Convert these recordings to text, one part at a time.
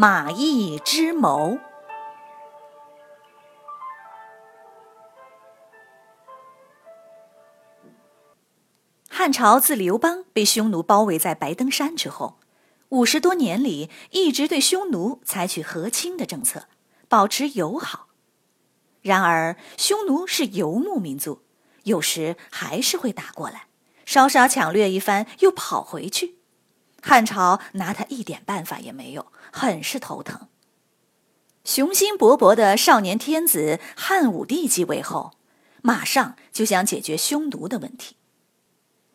马邑之谋》。汉朝自刘邦被匈奴包围在白登山之后，五十多年里一直对匈奴采取和亲的政策，保持友好。然而，匈奴是游牧民族，有时还是会打过来，稍稍抢掠一番又跑回去。汉朝拿他一点办法也没有，很是头疼。雄心勃勃的少年天子汉武帝继位后，马上就想解决匈奴的问题。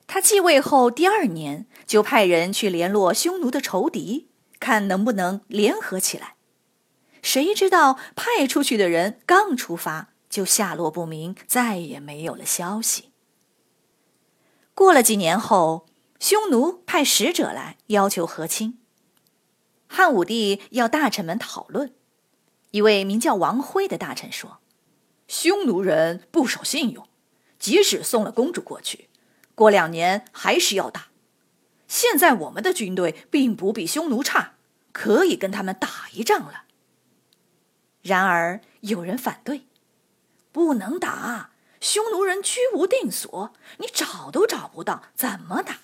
他继位后第二年，就派人去联络匈奴的仇敌，看能不能联合起来。谁知道派出去的人刚出发，就下落不明，再也没有了消息。过了几年后，匈奴派使者来要求和亲，汉武帝要大臣们讨论。一位名叫王辉的大臣说：“匈奴人不守信用，即使送了公主过去。”过两年还是要打。现在我们的军队并不比匈奴差，可以跟他们打一仗了。然而有人反对，不能打。匈奴人居无定所，你找都找不到，怎么打？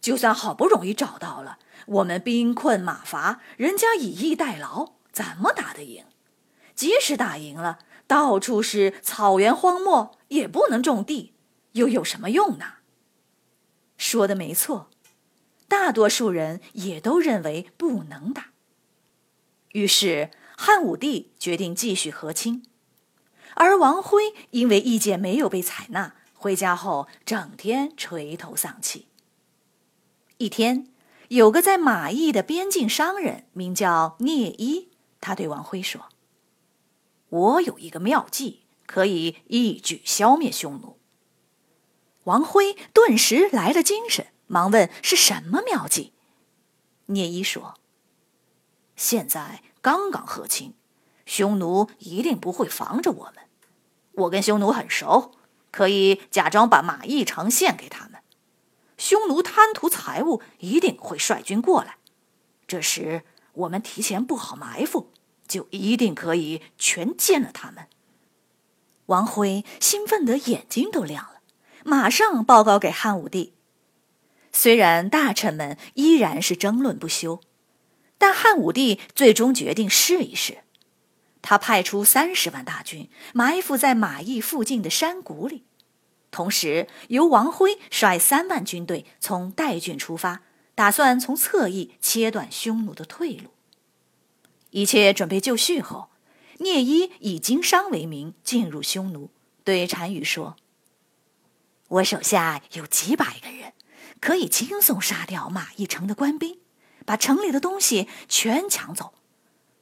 就算好不容易找到了，我们兵困马乏，人家以逸待劳，怎么打得赢？即使打赢了，到处是草原荒漠，也不能种地，又有什么用呢？说的没错，大多数人也都认为不能打。于是汉武帝决定继续和亲，而王辉因为意见没有被采纳，回家后整天垂头丧气。一天，有个在马邑的边境商人名叫聂一，他对王辉说：“我有一个妙计，可以一举消灭匈奴。”王辉顿时来了精神，忙问：“是什么妙计？”聂一说：“现在刚刚和亲，匈奴一定不会防着我们。我跟匈奴很熟，可以假装把马邑城献给他们。匈奴贪图财物，一定会率军过来。这时我们提前布好埋伏，就一定可以全歼了他们。”王辉兴奋得眼睛都亮了。马上报告给汉武帝。虽然大臣们依然是争论不休，但汉武帝最终决定试一试。他派出三十万大军埋伏在马邑附近的山谷里，同时由王辉率三万军队从代郡出发，打算从侧翼切断匈奴的退路。一切准备就绪后，聂一以经商为名进入匈奴，对单于说。我手下有几百个人，可以轻松杀掉马邑城的官兵，把城里的东西全抢走。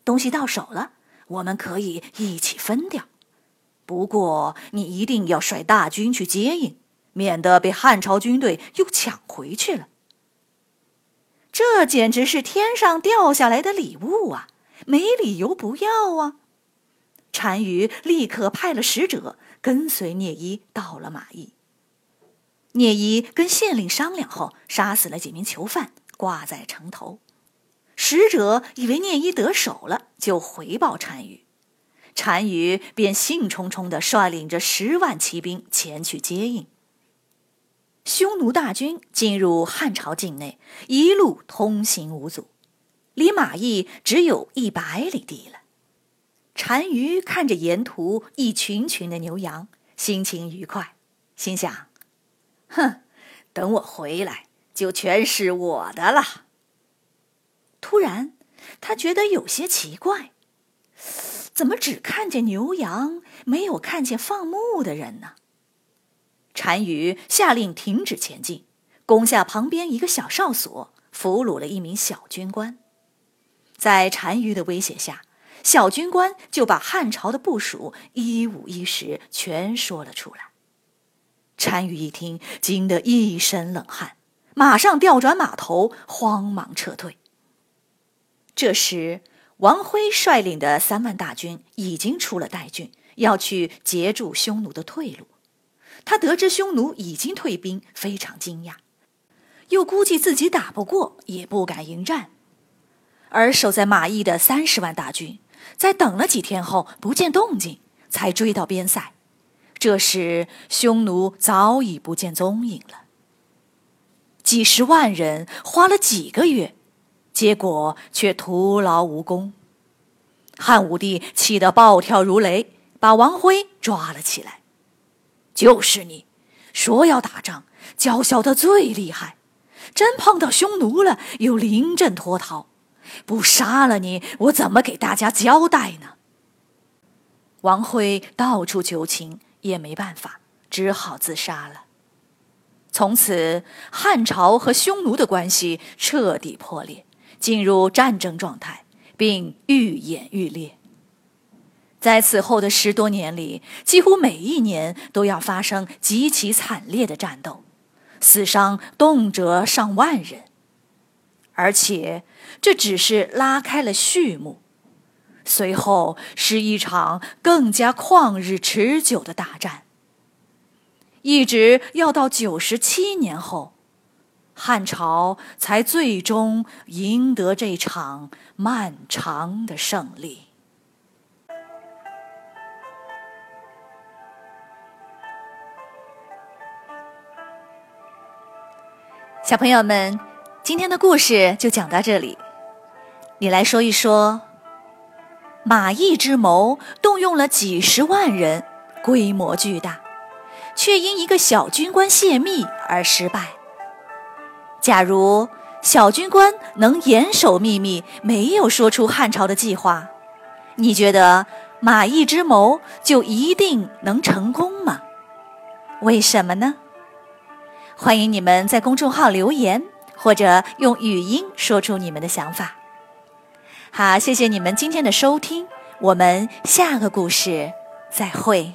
东西到手了，我们可以一起分掉。不过你一定要率大军去接应，免得被汉朝军队又抢回去了。这简直是天上掉下来的礼物啊！没理由不要啊！单于立刻派了使者跟随聂一到了马邑。聂一跟县令商量后，杀死了几名囚犯，挂在城头。使者以为聂一得手了，就回报单于，单于便兴冲冲地率领着十万骑兵前去接应。匈奴大军进入汉朝境内，一路通行无阻，离马邑只有一百里地了。单于看着沿途一群群的牛羊，心情愉快，心想。哼，等我回来，就全是我的了。突然，他觉得有些奇怪，怎么只看见牛羊，没有看见放牧的人呢？单于下令停止前进，攻下旁边一个小哨所，俘虏了一名小军官。在单于的威胁下，小军官就把汉朝的部署一五一十全说了出来。单于一听，惊得一身冷汗，马上调转马头，慌忙撤退。这时，王辉率领的三万大军已经出了代郡，要去截住匈奴的退路。他得知匈奴已经退兵，非常惊讶，又估计自己打不过，也不敢迎战。而守在马邑的三十万大军，在等了几天后不见动静，才追到边塞。这时匈奴早已不见踪影了。几十万人花了几个月，结果却徒劳无功。汉武帝气得暴跳如雷，把王辉抓了起来。就是你，说要打仗，叫嚣的最厉害，真碰到匈奴了，又临阵脱逃，不杀了你，我怎么给大家交代呢？王辉到处求情，也没办法，只好自杀了。从此，汉朝和匈奴的关系彻底破裂，进入战争状态，并愈演愈烈。在此后的十多年里，几乎每一年都要发生极其惨烈的战斗，死伤动辄上万人。而且这只是拉开了序幕，随后是一场更加旷日持久的大战，一直要到九十七年后，汉朝才最终赢得这场漫长的胜利。小朋友们，今天的故事就讲到这里。你来说一说，马邑之谋动用了几十万人，规模巨大，却因一个小军官泄密而失败。假如小军官能严守秘密，没有说出汉朝的计划，你觉得马邑之谋就一定能成功吗？为什么呢？欢迎你们在公众号留言，或者用语音说出你们的想法。好，谢谢你们今天的收听，我们下个故事再会。